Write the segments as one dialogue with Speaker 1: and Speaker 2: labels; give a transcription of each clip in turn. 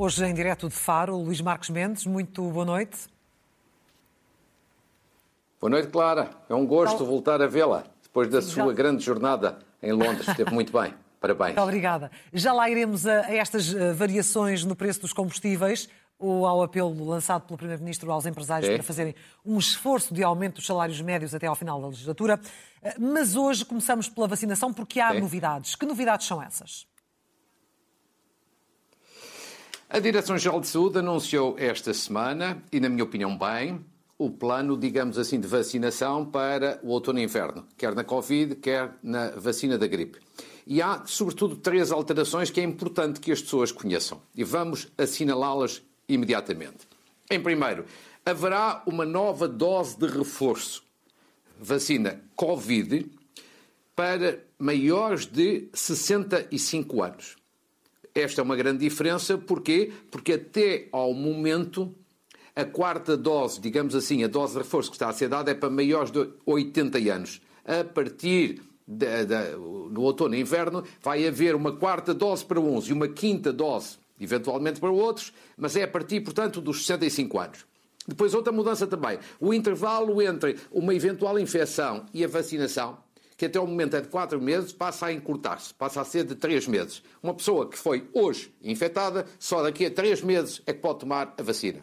Speaker 1: Hoje em direto de Faro, Luís Marcos Mendes, muito boa noite.
Speaker 2: Boa noite, Clara. É um gosto voltar a vê-la depois da sua grande jornada em Londres. Esteve muito bem. Parabéns.
Speaker 1: Muito obrigada. Já lá iremos a, a estas eh, variações no preço dos combustíveis ou ao apelo lançado pelo Primeiro-Ministro aos empresários é. para fazerem um esforço de aumento dos salários médios até ao final da legislatura. Eh, mas hoje começamos pela vacinação porque há é. novidades. Que novidades são essas?
Speaker 2: A Direção-Geral de Saúde anunciou esta semana, e na minha opinião bem, o plano, digamos assim, de vacinação para o outono e inverno, quer na Covid, quer na vacina da gripe. E há, sobretudo, três alterações que é importante que as pessoas conheçam. E vamos assinalá-las imediatamente. Em primeiro, haverá uma nova dose de reforço. Vacina Covid para maiores de 65 anos. Esta é uma grande diferença, porquê? Porque até ao momento a quarta dose, digamos assim, a dose de reforço que está a ser dada é para maiores de 80 anos. A partir de, de, no outono e inverno vai haver uma quarta dose para uns e uma quinta dose, eventualmente para outros, mas é a partir, portanto, dos 65 anos. Depois, outra mudança também. O intervalo entre uma eventual infecção e a vacinação que até o momento é de 4 meses, passa a encurtar-se, passa a ser de 3 meses. Uma pessoa que foi hoje infectada, só daqui a 3 meses é que pode tomar a vacina.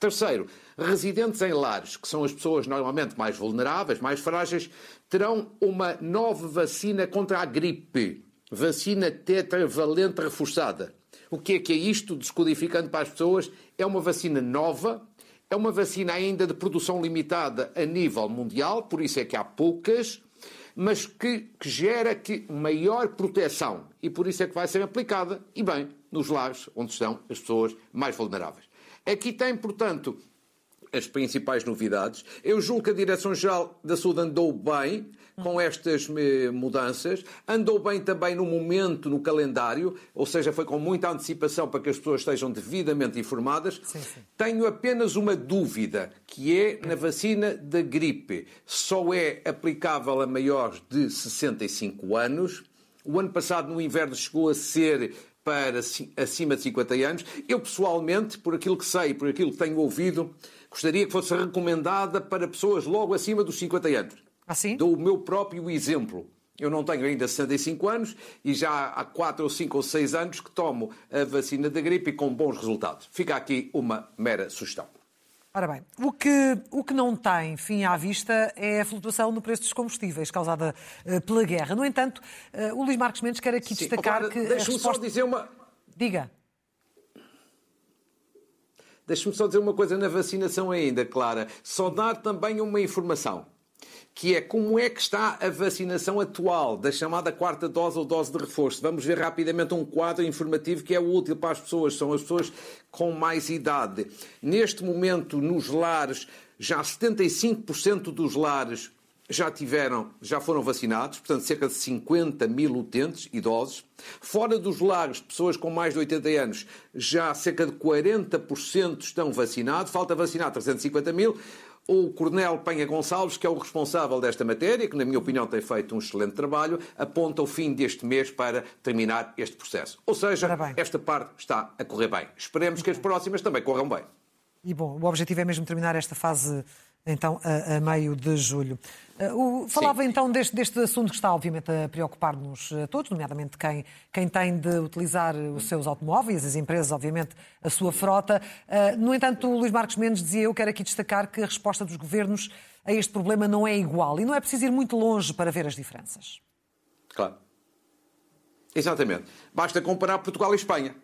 Speaker 2: Terceiro, residentes em lares, que são as pessoas normalmente mais vulneráveis, mais frágeis, terão uma nova vacina contra a gripe. Vacina tetravalente reforçada. O que é que é isto, descodificando para as pessoas? É uma vacina nova, é uma vacina ainda de produção limitada a nível mundial, por isso é que há poucas, mas que, que gera que maior proteção e por isso é que vai ser aplicada, e bem, nos lares onde estão as pessoas mais vulneráveis. Aqui tem, portanto, as principais novidades. Eu julgo que a Direção-Geral da Saúde andou bem com estas eh, mudanças. Andou bem também no momento, no calendário, ou seja, foi com muita antecipação para que as pessoas estejam devidamente informadas. Sim, sim. Tenho apenas uma dúvida, que é na vacina da gripe. Só é aplicável a maiores de 65 anos. O ano passado, no inverno, chegou a ser para acima de 50 anos. Eu, pessoalmente, por aquilo que sei, por aquilo que tenho ouvido, gostaria que fosse recomendada para pessoas logo acima dos 50 anos.
Speaker 1: Assim?
Speaker 2: Dou o meu próprio exemplo. Eu não tenho ainda 65 anos e já há 4 ou 5 ou 6 anos que tomo a vacina da gripe e com bons resultados. Fica aqui uma mera sugestão.
Speaker 1: Ora bem, o que, o que não tem fim à vista é a flutuação no preço dos combustíveis causada uh, pela guerra. No entanto, uh, o Luís Marcos Mendes quer aqui Sim. destacar oh, que.
Speaker 2: Deixa-me
Speaker 1: resposta...
Speaker 2: só dizer uma.
Speaker 1: Diga.
Speaker 2: Deixa-me só dizer uma coisa na vacinação ainda, Clara. Só dar também uma informação que é como é que está a vacinação atual da chamada quarta dose ou dose de reforço. Vamos ver rapidamente um quadro informativo que é útil para as pessoas, são as pessoas com mais idade. Neste momento, nos lares, já 75% dos lares já tiveram, já foram vacinados, portanto cerca de 50 mil utentes idosos. Fora dos lares, pessoas com mais de 80 anos, já cerca de 40% estão vacinados. Falta vacinar 350 mil o Coronel Penha Gonçalves, que é o responsável desta matéria, que na minha opinião tem feito um excelente trabalho, aponta o fim deste mês para terminar este processo. Ou seja, esta parte está a correr bem. Esperemos que as próximas também corram bem.
Speaker 1: E bom, o objetivo é mesmo terminar esta fase então a, a meio de julho. Uh, o, falava Sim. então deste, deste assunto que está obviamente a preocupar-nos uh, todos, nomeadamente quem, quem tem de utilizar os seus automóveis, as empresas, obviamente, a sua frota. Uh, no entanto, o Luís Marcos Mendes dizia, eu quero aqui destacar que a resposta dos governos a este problema não é igual e não é preciso ir muito longe para ver as diferenças.
Speaker 2: Claro. Exatamente. Basta comparar Portugal e Espanha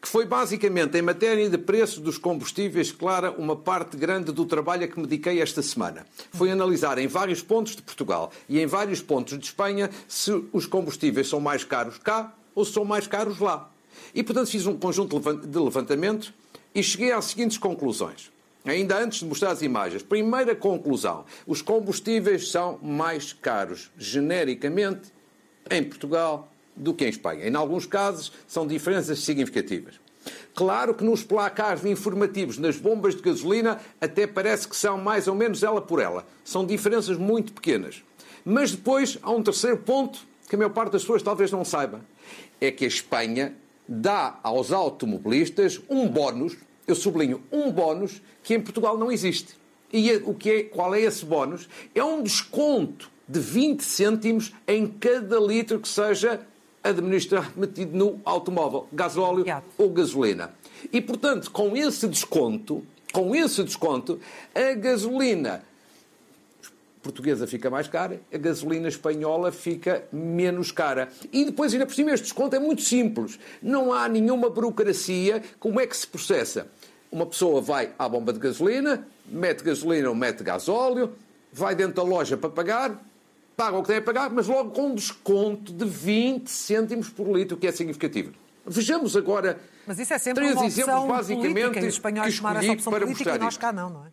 Speaker 2: que foi basicamente em matéria de preços dos combustíveis, clara, uma parte grande do trabalho a que me dediquei esta semana. Foi analisar em vários pontos de Portugal e em vários pontos de Espanha se os combustíveis são mais caros cá ou se são mais caros lá. E, portanto, fiz um conjunto de levantamento e cheguei às seguintes conclusões. Ainda antes de mostrar as imagens, primeira conclusão: os combustíveis são mais caros, genericamente, em Portugal do que em Espanha. Em alguns casos, são diferenças significativas. Claro que nos placares informativos, nas bombas de gasolina, até parece que são mais ou menos ela por ela. São diferenças muito pequenas. Mas depois há um terceiro ponto que a maior parte das pessoas talvez não saiba. É que a Espanha dá aos automobilistas um bónus, eu sublinho, um bónus que em Portugal não existe. E o que é, qual é esse bónus? É um desconto de 20 cêntimos em cada litro que seja administrar metido no automóvel, gasóleo ou gasolina. E, portanto, com esse desconto, com esse desconto, a gasolina portuguesa fica mais cara, a gasolina espanhola fica menos cara. E depois, ainda por cima, este desconto é muito simples. Não há nenhuma burocracia. Como é que se processa? Uma pessoa vai à bomba de gasolina, mete gasolina ou mete gasóleo, vai dentro da loja para pagar, paga o que a pagar, mas logo com um desconto de 20 cêntimos por litro, que é significativo. Vejamos agora
Speaker 1: mas isso é sempre três uma exemplos basicamente política, os espanhóis tomaram essa opção para política e nós cá não, não é?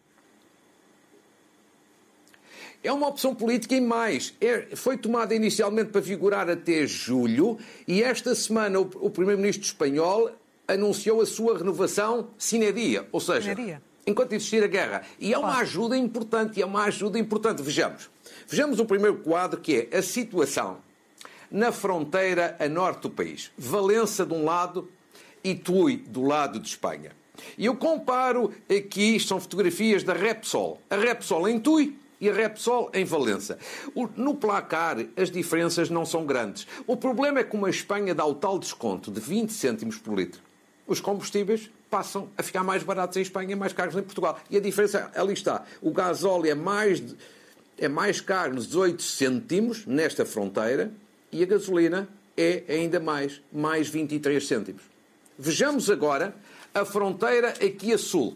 Speaker 2: É uma opção política e mais. É, foi tomada inicialmente para vigorar até julho e esta semana o, o Primeiro-Ministro espanhol anunciou a sua renovação sine dia, ou seja, enquanto existir a guerra. E é uma ajuda importante, é uma ajuda importante. Vejamos. Vejamos o primeiro quadro que é a situação na fronteira a norte do país. Valença de um lado e Tui do lado de Espanha. E eu comparo aqui, são fotografias da Repsol. A Repsol em Tui e a Repsol em Valença. No placar, as diferenças não são grandes. O problema é que uma Espanha dá o tal desconto de 20 cêntimos por litro. Os combustíveis passam a ficar mais baratos em Espanha e mais caros em Portugal. E a diferença ali está. O gasóleo é mais, é mais caro nos 18 cêntimos nesta fronteira e a gasolina é ainda mais, mais 23 cêntimos. Vejamos agora a fronteira aqui a sul,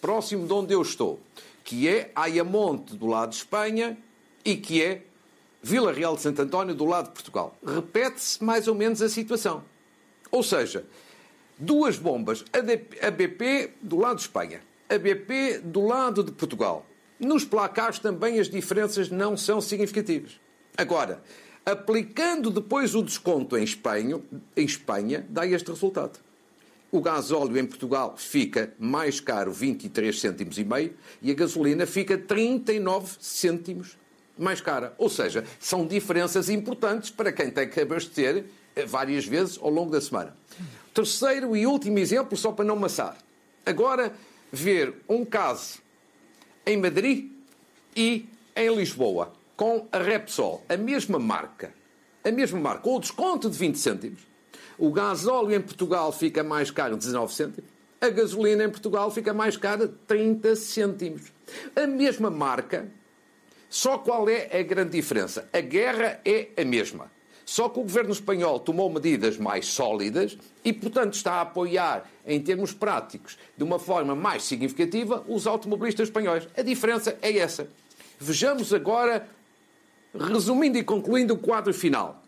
Speaker 2: próximo de onde eu estou que é Ayamonte do lado de Espanha e que é Vila Real de Santo António do lado de Portugal. Repete-se mais ou menos a situação. Ou seja, duas bombas, a BP do lado de Espanha, a BP do lado de Portugal. Nos placares também as diferenças não são significativas. Agora, aplicando depois o desconto em Espanha, em Espanha dá este resultado. O gasóleo em Portugal fica mais caro 23 cêntimos e meio e a gasolina fica 39 cêntimos mais cara. Ou seja, são diferenças importantes para quem tem que abastecer eh, várias vezes ao longo da semana. Terceiro e último exemplo, só para não maçar. Agora, ver um caso em Madrid e em Lisboa, com a Repsol, a mesma marca, a mesma marca, com o desconto de 20 cêntimos, o gasóleo em Portugal fica mais caro 19 cêntimos. A gasolina em Portugal fica mais cara 30 cêntimos. A mesma marca, só qual é a grande diferença? A guerra é a mesma. Só que o governo espanhol tomou medidas mais sólidas e, portanto, está a apoiar, em termos práticos, de uma forma mais significativa, os automobilistas espanhóis. A diferença é essa. Vejamos agora, resumindo e concluindo o quadro final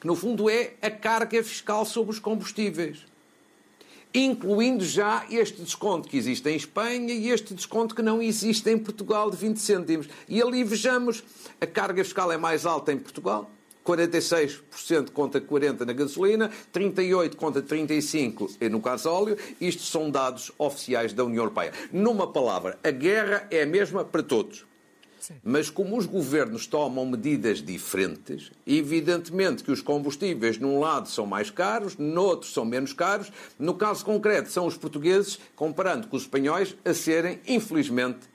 Speaker 2: que no fundo é a carga fiscal sobre os combustíveis, incluindo já este desconto que existe em Espanha e este desconto que não existe em Portugal de 20 cêntimos. E ali vejamos, a carga fiscal é mais alta em Portugal, 46% contra 40% na gasolina, 38% contra 35% no gasóleo. Isto são dados oficiais da União Europeia. Numa palavra, a guerra é a mesma para todos. Mas como os governos tomam medidas diferentes, evidentemente que os combustíveis num lado são mais caros, no outro são menos caros. No caso concreto, são os portugueses, comparando com os espanhóis, a serem, infelizmente,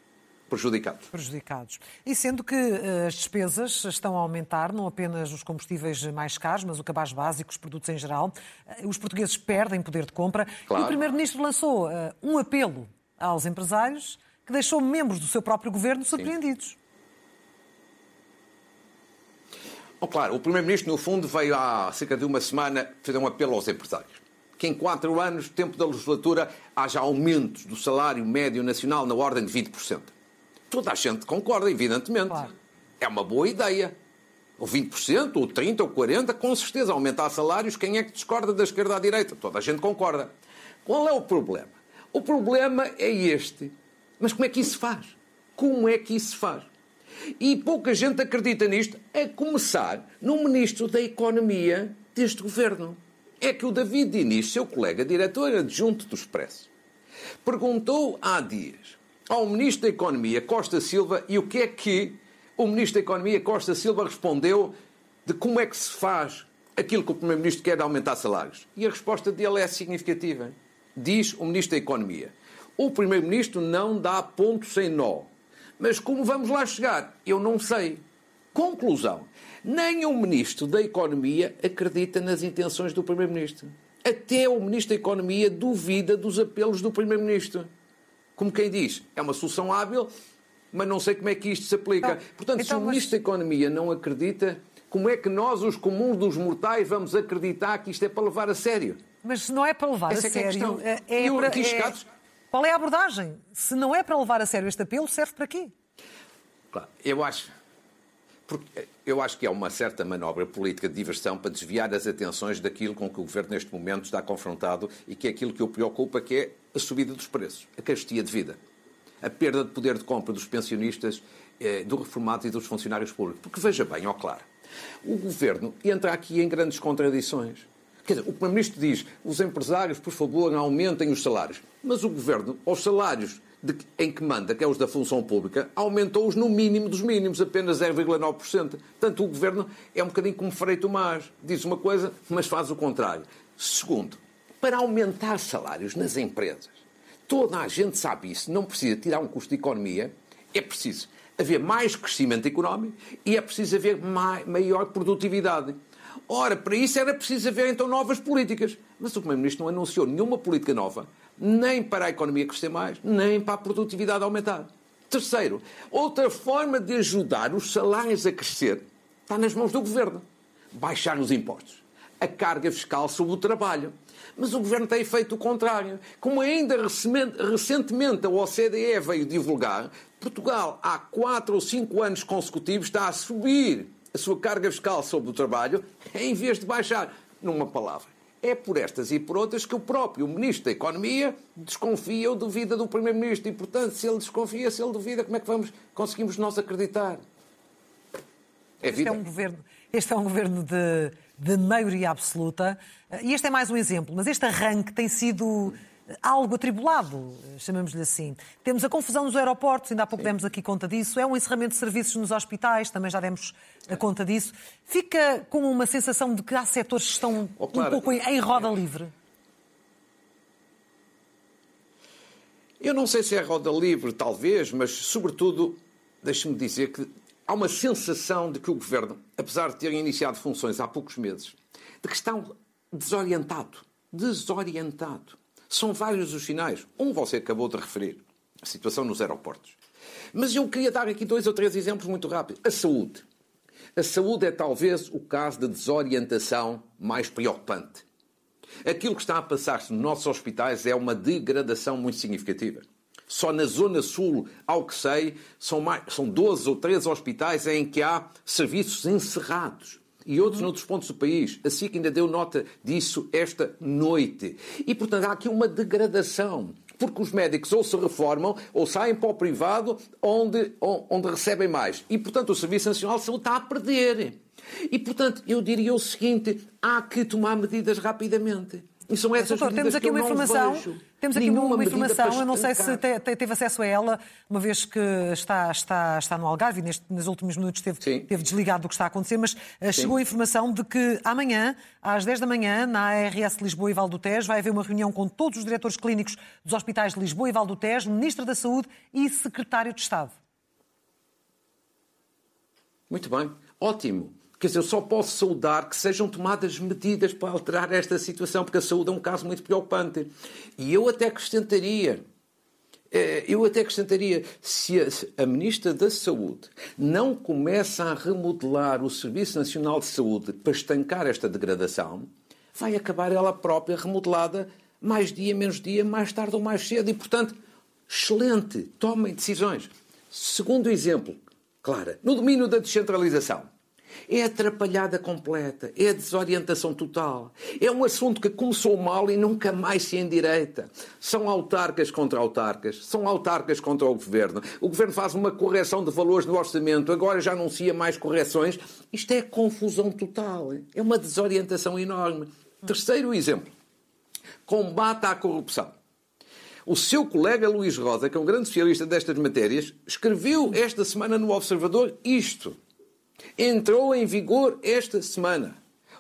Speaker 2: prejudicados.
Speaker 1: Prejudicados. E sendo que uh, as despesas estão a aumentar, não apenas os combustíveis mais caros, mas o cabaz básico, os produtos em geral, uh, os portugueses perdem poder de compra. Claro. E o Primeiro-Ministro lançou uh, um apelo aos empresários que deixou membros do seu próprio governo surpreendidos.
Speaker 2: Oh, claro, o Primeiro-Ministro, no fundo, veio há cerca de uma semana fazer um apelo aos empresários. Que em quatro anos, tempo da legislatura, haja aumentos do salário médio nacional na ordem de 20%. Toda a gente concorda, evidentemente. Claro. É uma boa ideia. Ou 20%, ou 30%, ou 40%, com certeza. Aumentar salários, quem é que discorda da esquerda à direita? Toda a gente concorda. Qual é o problema? O problema é este. Mas como é que isso se faz? Como é que isso se faz? E pouca gente acredita nisto, a começar no Ministro da Economia deste governo. é que o David Diniz, seu colega diretor adjunto do Expresso, perguntou há dias ao Ministro da Economia, Costa Silva, e o que é que o Ministro da Economia, Costa Silva, respondeu de como é que se faz aquilo que o Primeiro-Ministro quer de aumentar salários. E a resposta dele é significativa. Diz o Ministro da Economia. O Primeiro-Ministro não dá ponto sem nó. Mas como vamos lá chegar? Eu não sei. Conclusão. Nem o Ministro da Economia acredita nas intenções do Primeiro-Ministro. Até o Ministro da Economia duvida dos apelos do Primeiro-Ministro. Como quem diz, é uma solução hábil, mas não sei como é que isto se aplica. Então, Portanto, então, se o mas... Ministro da Economia não acredita, como é que nós, os comuns dos mortais, vamos acreditar que isto é para levar a sério?
Speaker 1: Mas não é para levar Essa a é, é sério. É, é, é para, é... Qual é a abordagem? Se não é para levar a sério este apelo, serve para quê?
Speaker 2: Claro, eu acho. Porque eu acho que é uma certa manobra política de diversão para desviar as atenções daquilo com que o Governo neste momento está confrontado e que é aquilo que o preocupa, que é a subida dos preços, a carestia de vida, a perda de poder de compra dos pensionistas, eh, dos reformados e dos funcionários públicos. Porque veja bem, ó claro, o Governo entra aqui em grandes contradições. Quer dizer, o Primeiro-Ministro diz os empresários, por favor, aumentem os salários. Mas o Governo, aos salários de, em que manda, que é os da função pública, aumentou-os no mínimo dos mínimos, apenas 0,9%. Portanto, o Governo é um bocadinho como Freito Mas. Diz uma coisa, mas faz o contrário. Segundo, para aumentar salários nas empresas, toda a gente sabe isso, não precisa tirar um custo de economia, é preciso haver mais crescimento económico e é preciso haver maior produtividade. Ora, para isso era preciso haver então novas políticas. Mas o Primeiro-Ministro não anunciou nenhuma política nova, nem para a economia crescer mais, nem para a produtividade aumentar. Terceiro, outra forma de ajudar os salários a crescer está nas mãos do Governo. Baixar os impostos. A carga fiscal sobre o trabalho. Mas o Governo tem feito o contrário. Como ainda recentemente a OCDE veio divulgar, Portugal, há quatro ou cinco anos consecutivos, está a subir a sua carga fiscal sobre o trabalho em vez de baixar. Numa palavra, é por estas e por outras que o próprio Ministro da Economia desconfia ou duvida do Primeiro-Ministro. E, portanto, se ele desconfia, se ele duvida, como é que vamos, conseguimos nós acreditar?
Speaker 1: É este, é um governo, este é um governo de, de maioria absoluta. E este é mais um exemplo. Mas este arranque tem sido algo atribulado, chamamos-lhe assim. Temos a confusão nos aeroportos, ainda há pouco Sim. demos aqui conta disso. É um encerramento de serviços nos hospitais, também já demos a conta disso. Fica com uma sensação de que há setores que estão oh, claro. um pouco em, em roda livre?
Speaker 2: Eu não sei se é roda livre, talvez, mas, sobretudo, deixe-me dizer que há uma sensação de que o Governo, apesar de ter iniciado funções há poucos meses, de que está desorientado. Desorientado. São vários os sinais. Um você acabou de referir, a situação nos aeroportos. Mas eu queria dar aqui dois ou três exemplos muito rápidos. A saúde. A saúde é talvez o caso de desorientação mais preocupante. Aquilo que está a passar-se nos nossos hospitais é uma degradação muito significativa. Só na Zona Sul, ao que sei, são, mais, são 12 ou 13 hospitais em que há serviços encerrados e outros noutros pontos do país. A SIC ainda deu nota disso esta noite. E, portanto, há aqui uma degradação porque os médicos ou se reformam ou saem para o privado onde, onde recebem mais. E, portanto, o Serviço Nacional de Saúde está a perder. E, portanto, eu diria o seguinte: há que tomar medidas rapidamente.
Speaker 1: E são essas Doutor, temos aqui uma informação, temos aqui uma informação, eu não sei se te, te, teve acesso a ela, uma vez que está, está, está no Algarve e neste, nos últimos minutos teve, teve desligado do que está a acontecer, mas uh, chegou a informação de que amanhã, às 10 da manhã, na ARS Lisboa e Val do Tejo, vai haver uma reunião com todos os diretores clínicos dos hospitais de Lisboa e Val do Tejo, Ministro da Saúde e Secretário de Estado.
Speaker 2: Muito bem, ótimo. Quer dizer, eu só posso saudar que sejam tomadas medidas para alterar esta situação, porque a saúde é um caso muito preocupante. E eu até acrescentaria, eh, eu até acrescentaria, se a, Ministra da Saúde não começa a remodelar o Serviço Nacional de Saúde para estancar esta degradação, vai acabar ela própria remodelada mais dia, menos dia, mais tarde ou mais cedo. E, portanto, excelente, tomem decisões. Segundo exemplo, Clara, no domínio da descentralização. É atrapalhada completa, é desorientação total. É um assunto que começou mal e nunca mais se endireita. São autarcas contra autarcas, são autarcas contra o governo. O governo faz uma correção de valores no orçamento, agora já anuncia mais correções. Isto é confusão total, é uma desorientação enorme. Terceiro exemplo: combate à corrupção. O seu colega Luís Rosa, que é um grande especialista destas matérias, escreveu esta semana no Observador isto. Entrou em vigor esta semana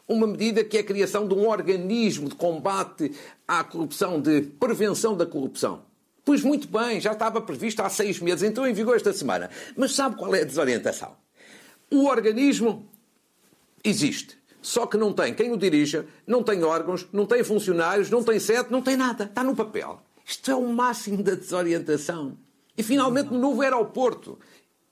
Speaker 2: uma medida que é a criação de um organismo de combate à corrupção, de prevenção da corrupção. Pois muito bem, já estava previsto há seis meses, entrou em vigor esta semana. Mas sabe qual é a desorientação? O organismo existe. Só que não tem quem o dirija, não tem órgãos, não tem funcionários, não tem sede, não tem nada. Está no papel. Isto é o máximo da desorientação. E finalmente no novo aeroporto.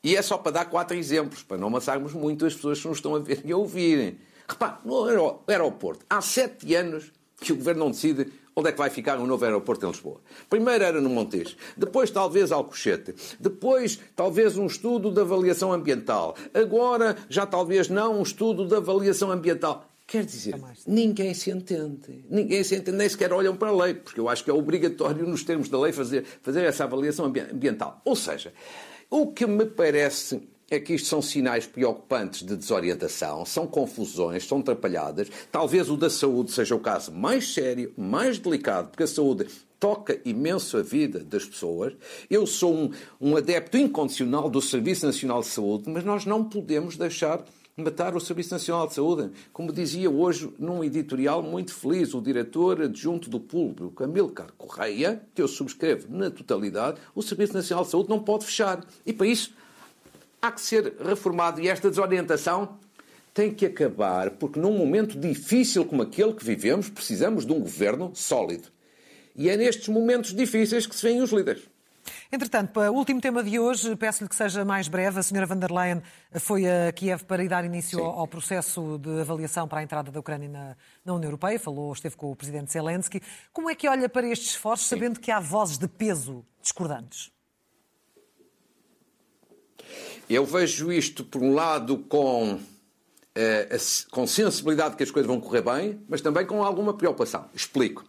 Speaker 2: E é só para dar quatro exemplos, para não amassarmos muito as pessoas que nos estão a ver e a ouvirem. Repare, no aeroporto, há sete anos que o Governo não decide onde é que vai ficar um novo aeroporto em Lisboa. Primeiro era no Montes, depois talvez Alcochete, depois talvez um estudo de avaliação ambiental, agora já talvez não um estudo de avaliação ambiental. Quer dizer, ninguém se entende. Ninguém se entende, nem sequer olham para a lei, porque eu acho que é obrigatório, nos termos da lei, fazer, fazer essa avaliação ambiental. Ou seja, o que me parece é que isto são sinais preocupantes de desorientação, são confusões, são atrapalhadas. Talvez o da saúde seja o caso mais sério, mais delicado, porque a saúde toca imenso a vida das pessoas. Eu sou um, um adepto incondicional do Serviço Nacional de Saúde, mas nós não podemos deixar matar o Serviço Nacional de Saúde. Como dizia hoje num editorial muito feliz o diretor adjunto do público, Amilcar Correia, que eu subscrevo na totalidade, o Serviço Nacional de Saúde não pode fechar. E para isso há que ser reformado e esta desorientação tem que acabar, porque num momento difícil como aquele que vivemos, precisamos de um governo sólido. E é nestes momentos difíceis que se veem os líderes.
Speaker 1: Entretanto, para o último tema de hoje, peço-lhe que seja mais breve. A senhora van der Leyen foi a Kiev para dar início Sim. ao processo de avaliação para a entrada da Ucrânia na, na, União Europeia. Falou, esteve com o presidente Zelensky. Como é que olha para estes esforços, Sim. sabendo que há vozes de peso discordantes?
Speaker 2: Eu vejo isto, por um lado, com, eh, com sensibilidade que as coisas vão correr bem, mas também com alguma preocupação. Explico.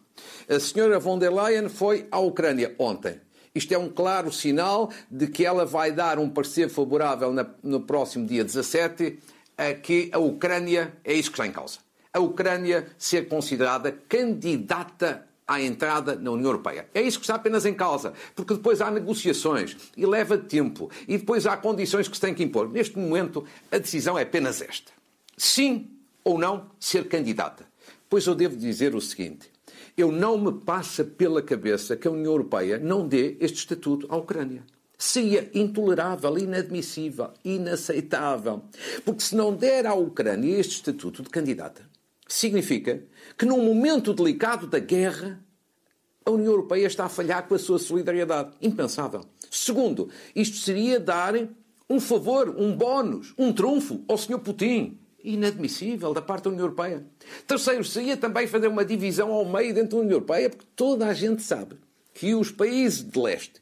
Speaker 2: A senhora von der Leyen foi à Ucrânia ontem. Isto é um claro sinal de que ela vai dar um parecer favorável na, no próximo dia 17 a que a Ucrânia, é isso que está em causa, a Ucrânia ser considerada candidata à entrada na União Europeia. É isso que está apenas em causa, porque depois há negociações e leva tempo e depois há condições que se têm que impor. Neste momento, a decisão é apenas esta: sim ou não ser candidata. Pois eu devo dizer o seguinte: eu não me passa pela cabeça que a União Europeia não dê este estatuto à Ucrânia. Seria intolerável, inadmissível, inaceitável. Porque se não der à Ucrânia este estatuto de candidata, significa que num momento delicado da guerra, a União Europeia está a falhar com a sua solidariedade. Impensável. Segundo, isto seria dar um favor, um bónus, um trunfo ao Sr. Putin. Inadmissível da parte da União Europeia. Terceiro, seria também fazer uma divisão ao meio dentro da União Europeia, porque toda a gente sabe que os países de leste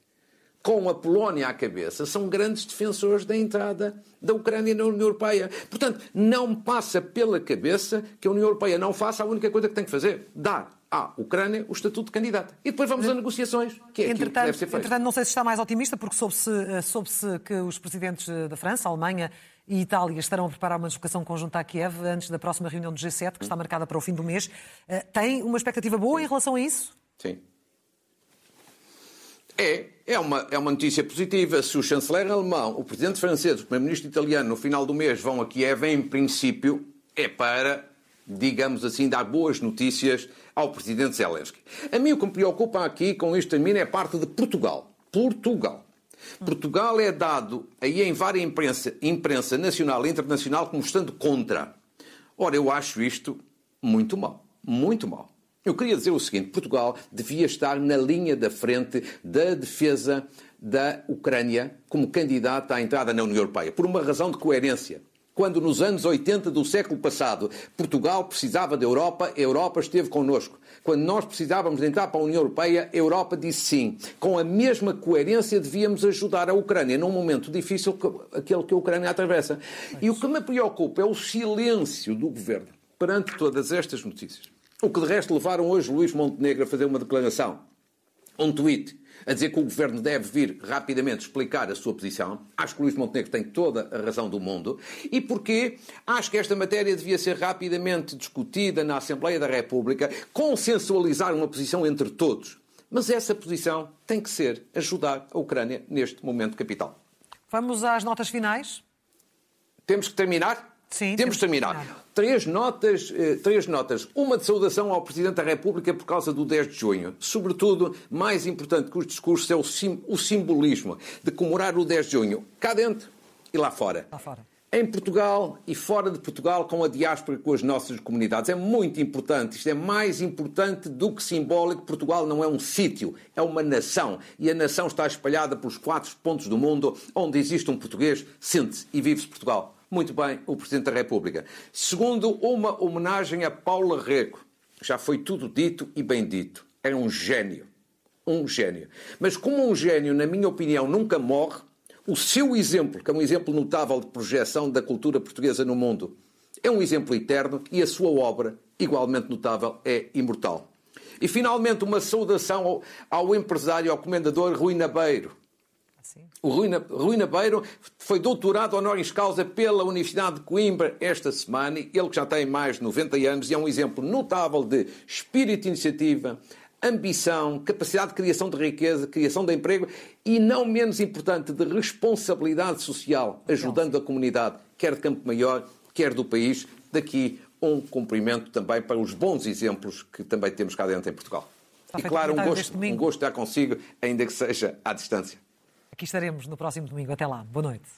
Speaker 2: com a Polónia à cabeça, são grandes defensores da entrada da Ucrânia na União Europeia. Portanto, não passa pela cabeça que a União Europeia não faça a única coisa que tem que fazer: dar à Ucrânia o estatuto de candidata. E depois vamos a negociações, que é aquilo que deve ser feito.
Speaker 1: Entretanto, não sei se está mais otimista, porque soube-se eh, soube que os presidentes eh, da França, Alemanha e Itália estarão a preparar uma deslocação conjunta a Kiev antes da próxima reunião do G7, que está marcada para o fim do mês. Eh, tem uma expectativa boa em relação a isso?
Speaker 2: Sim. É, é uma, é uma notícia positiva. Se o chanceler alemão, o presidente francês, o primeiro-ministro italiano, no final do mês vão a Kiev, em princípio, é para, digamos assim, dar boas notícias ao presidente Zelensky. A mim o que me preocupa aqui, com isto termino, é parte de Portugal. Portugal. Portugal é dado aí em várias imprensa, imprensa nacional e internacional como estando contra. Ora, eu acho isto muito mal. Muito mal. Eu queria dizer o seguinte: Portugal devia estar na linha da frente da defesa da Ucrânia como candidata à entrada na União Europeia, por uma razão de coerência. Quando nos anos 80 do século passado Portugal precisava da Europa, a Europa esteve connosco. Quando nós precisávamos de entrar para a União Europeia, a Europa disse sim. Com a mesma coerência devíamos ajudar a Ucrânia num momento difícil, aquele que a Ucrânia atravessa. E o que me preocupa é o silêncio do governo perante todas estas notícias. O que de resto levaram hoje Luís Montenegro a fazer uma declaração, um tweet, a dizer que o governo deve vir rapidamente explicar a sua posição. Acho que o Luís Montenegro tem toda a razão do mundo. E porque acho que esta matéria devia ser rapidamente discutida na Assembleia da República, consensualizar uma posição entre todos. Mas essa posição tem que ser ajudar a Ucrânia neste momento capital.
Speaker 1: Vamos às notas finais.
Speaker 2: Temos que terminar?
Speaker 1: Sim,
Speaker 2: temos de terminar. Três notas, eh, três notas. Uma de saudação ao Presidente da República por causa do 10 de junho. Sobretudo, mais importante que os discursos é o, sim, o simbolismo de comemorar o 10 de junho, cá dentro e lá fora.
Speaker 1: Lá fora.
Speaker 2: Em Portugal e fora de Portugal, com a diáspora, com as nossas comunidades. É muito importante. Isto é mais importante do que simbólico. Portugal não é um sítio, é uma nação. E a nação está espalhada pelos quatro pontos do mundo onde existe um português, sente-se e vive-se Portugal muito bem o Presidente da República. Segundo, uma homenagem a Paula Rego. Já foi tudo dito e bem dito. Era um gênio. Um gênio. Mas como um gênio, na minha opinião, nunca morre, o seu exemplo, que é um exemplo notável de projeção da cultura portuguesa no mundo, é um exemplo eterno e a sua obra, igualmente notável, é imortal. E finalmente, uma saudação ao, ao empresário, ao comendador Rui Nabeiro, o Rui, Nabeiro foi doutorado honoris causa pela Universidade de Coimbra esta semana. Ele que já tem mais de 90 anos e é um exemplo notável de espírito de iniciativa, ambição, capacidade de criação de riqueza, criação de emprego e, não menos importante, de responsabilidade social, ajudando a comunidade, quer de Campo Maior, quer do país. Daqui um cumprimento também para os bons exemplos que também temos cá dentro em Portugal. E claro, um gosto, um gosto estar consigo, ainda que seja à distância.
Speaker 1: Aqui estaremos no próximo domingo. Até lá. Boa noite.